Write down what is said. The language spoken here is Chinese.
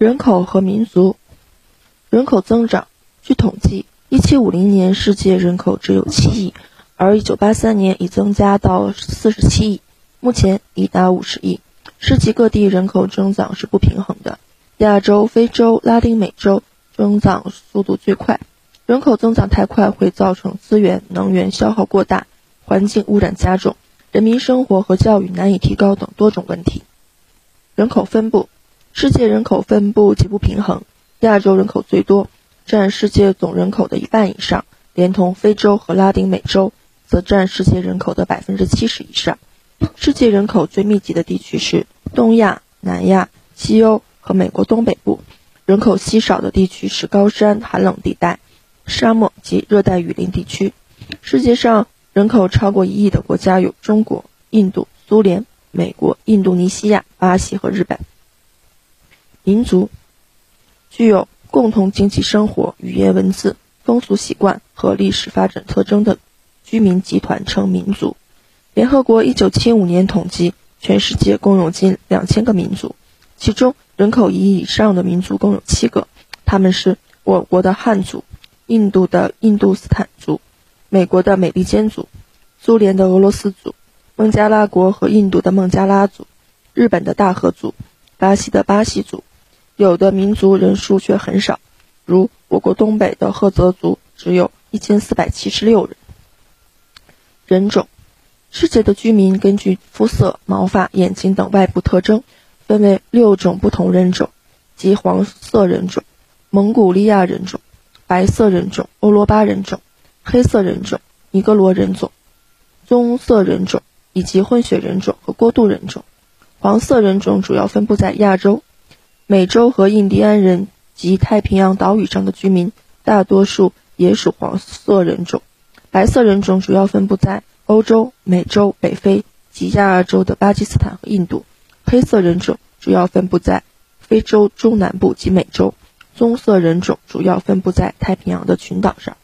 人口和民族，人口增长。据统计，1750年世界人口只有7亿，而1983年已增加到47亿，目前已达50亿。世界各地人口增长是不平衡的，亚洲、非洲、拉丁美洲增长速度最快。人口增长太快会造成资源、能源消耗过大，环境污染加重，人民生活和教育难以提高等多种问题。人口分布。世界人口分布极不平衡，亚洲人口最多，占世界总人口的一半以上，连同非洲和拉丁美洲，则占世界人口的百分之七十以上。世界人口最密集的地区是东亚、南亚、西欧和美国东北部，人口稀少的地区是高山寒冷地带、沙漠及热带雨林地区。世界上人口超过一亿的国家有中国、印度、苏联、美国、印度尼西亚、巴西和日本。民族具有共同经济生活、语言文字、风俗习惯和历史发展特征的居民集团称民族。联合国一九七五年统计，全世界共有近两千个民族，其中人口一亿以上的民族共有七个，他们是我国的汉族、印度的印度斯坦族、美国的美利坚族、苏联的俄罗斯族、孟加拉国和印度的孟加拉族、日本的大和族、巴西的巴西族。有的民族人数却很少，如我国东北的赫泽族只有一千四百七十六人。人种，世界的居民根据肤色、毛发、眼睛等外部特征，分为六种不同人种，即黄色人种、蒙古利亚人种、白色人种、欧罗巴人种、黑色人种、尼格罗人种、棕色人种以及混血人种和过渡人种。黄色人种主要分布在亚洲。美洲和印第安人及太平洋岛屿上的居民，大多数也属黄色人种。白色人种主要分布在欧洲、美洲、北非及亚洲的巴基斯坦和印度。黑色人种主要分布在非洲中南部及美洲。棕色人种主要分布在太平洋的群岛上。